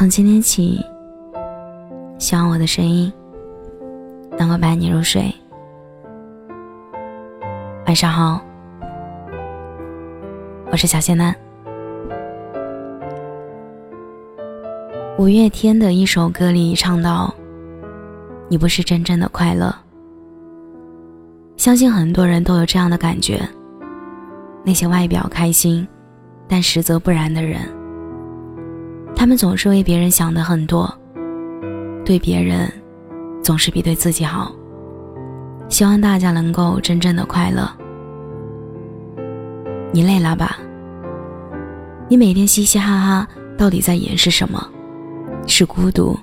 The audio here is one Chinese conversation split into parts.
从今天起，希望我的声音能够伴你入睡。晚上好，我是小仙男。五月天的一首歌里唱到：“你不是真正的快乐。”相信很多人都有这样的感觉。那些外表开心，但实则不然的人，他们总是为别人想的很多，对别人总是比对自己好。希望大家能够真正的快乐。你累了吧？你每天嘻嘻哈哈，到底在掩饰什么？是孤独，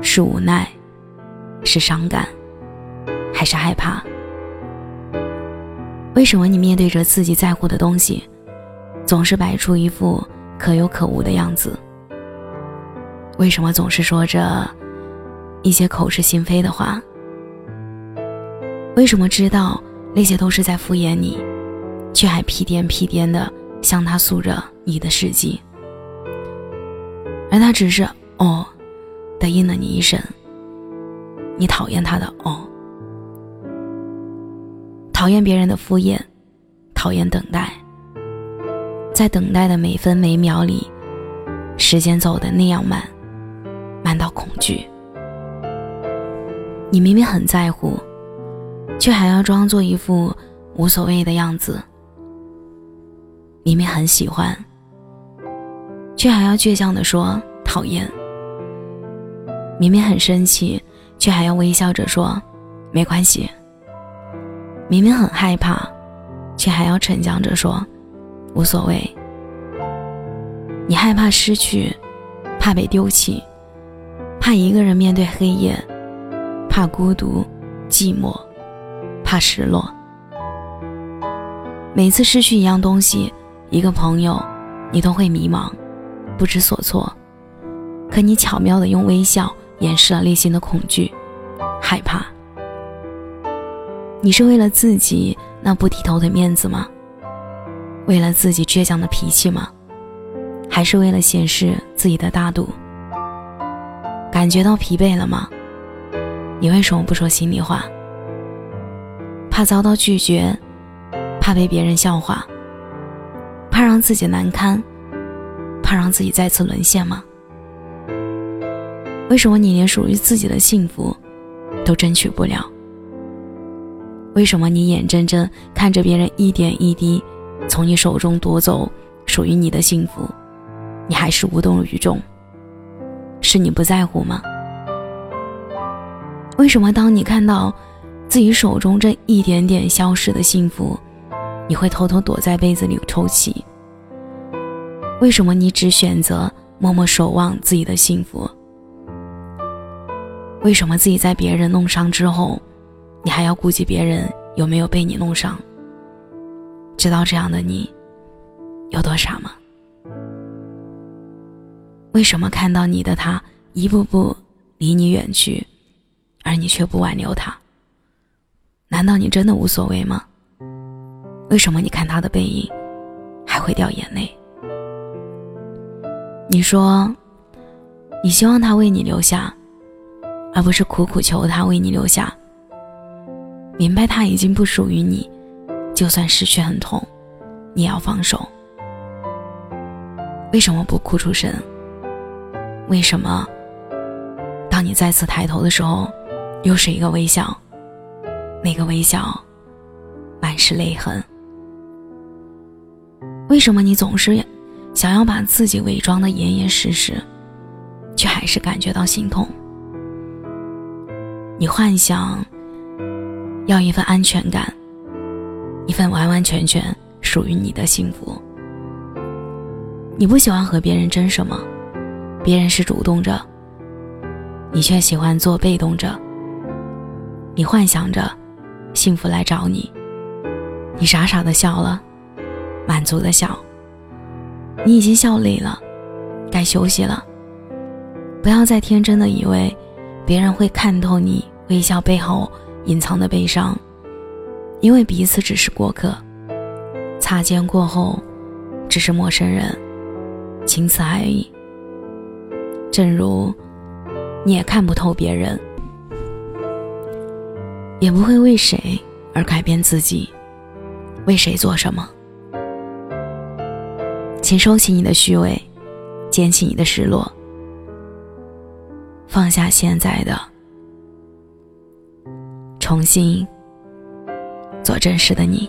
是无奈，是伤感，还是害怕？为什么你面对着自己在乎的东西，总是摆出一副可有可无的样子？为什么总是说着一些口是心非的话？为什么知道那些都是在敷衍你，却还屁颠屁颠的向他诉着你的事迹？而他只是“哦”的应了你一声。你讨厌他的“哦”。讨厌别人的敷衍，讨厌等待。在等待的每分每秒里，时间走得那样慢，恐惧。你明明很在乎，却还要装作一副无所谓的样子。明明很喜欢，却还要倔强的说讨厌。明明很生气，却还要微笑着说没关系。明明很害怕，却还要逞强着说无所谓。你害怕失去，怕被丢弃，怕一个人面对黑夜，怕孤独、寂寞，怕失落。每次失去一样东西，一个朋友，你都会迷茫，不知所措。可你巧妙的用微笑掩饰了内心的恐惧、害怕。你是为了自己那不低头的面子吗？为了自己倔强的脾气吗？还是为了显示自己的大度？感觉到疲惫了吗？你为什么不说心里话？怕遭到拒绝，怕被别人笑话，怕让自己难堪，怕让自己再次沦陷吗？为什么你连属于自己的幸福都争取不了？为什么你眼睁睁看着别人一点一滴从你手中夺走属于你的幸福，你还是无动于衷？是你不在乎吗？为什么当你看到自己手中这一点点消失的幸福，你会偷偷躲在被子里抽泣？为什么你只选择默默守望自己的幸福？为什么自己在别人弄伤之后？你还要顾及别人有没有被你弄伤？知道这样的你有多傻吗？为什么看到你的他一步步离你远去，而你却不挽留他？难道你真的无所谓吗？为什么你看他的背影还会掉眼泪？你说你希望他为你留下，而不是苦苦求他为你留下。明白他已经不属于你，就算失去很痛，你也要放手。为什么不哭出声？为什么，当你再次抬头的时候，又是一个微笑？那个微笑，满是泪痕。为什么你总是想要把自己伪装的严严实实，却还是感觉到心痛？你幻想。要一份安全感，一份完完全全属于你的幸福。你不喜欢和别人争什么，别人是主动着，你却喜欢做被动着。你幻想着幸福来找你，你傻傻的笑了，满足的笑。你已经笑累了，该休息了。不要再天真的以为别人会看透你微笑背后。隐藏的悲伤，因为彼此只是过客，擦肩过后，只是陌生人，仅此而已。正如你也看不透别人，也不会为谁而改变自己，为谁做什么。请收起你的虚伪，捡起你的失落，放下现在的，重新做真实的你。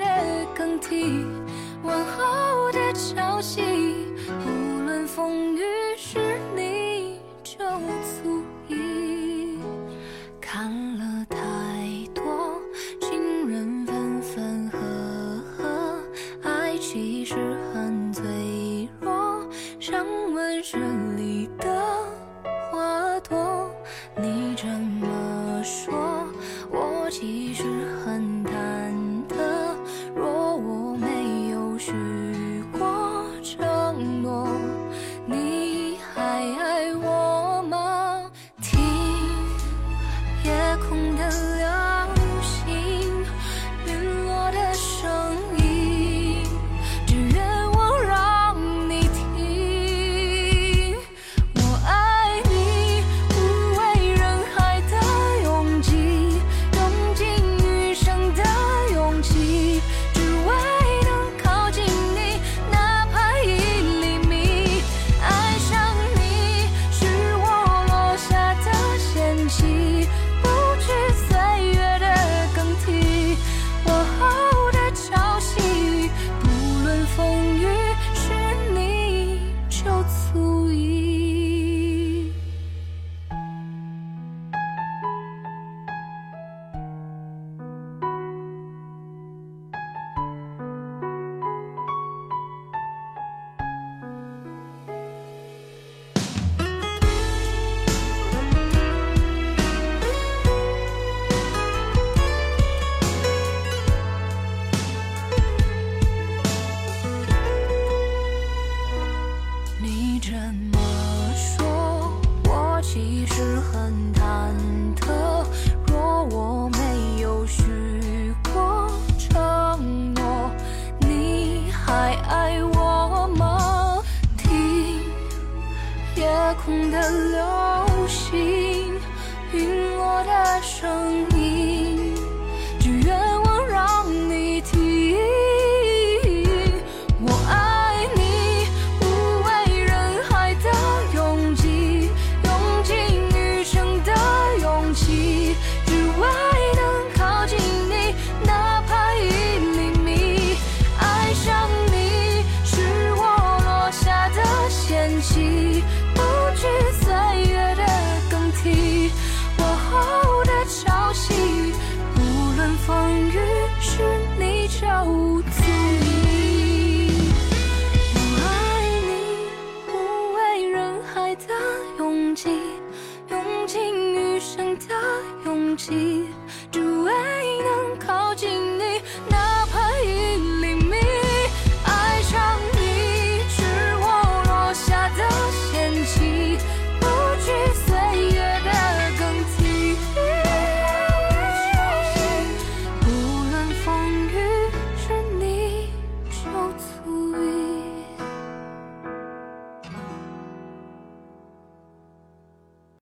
的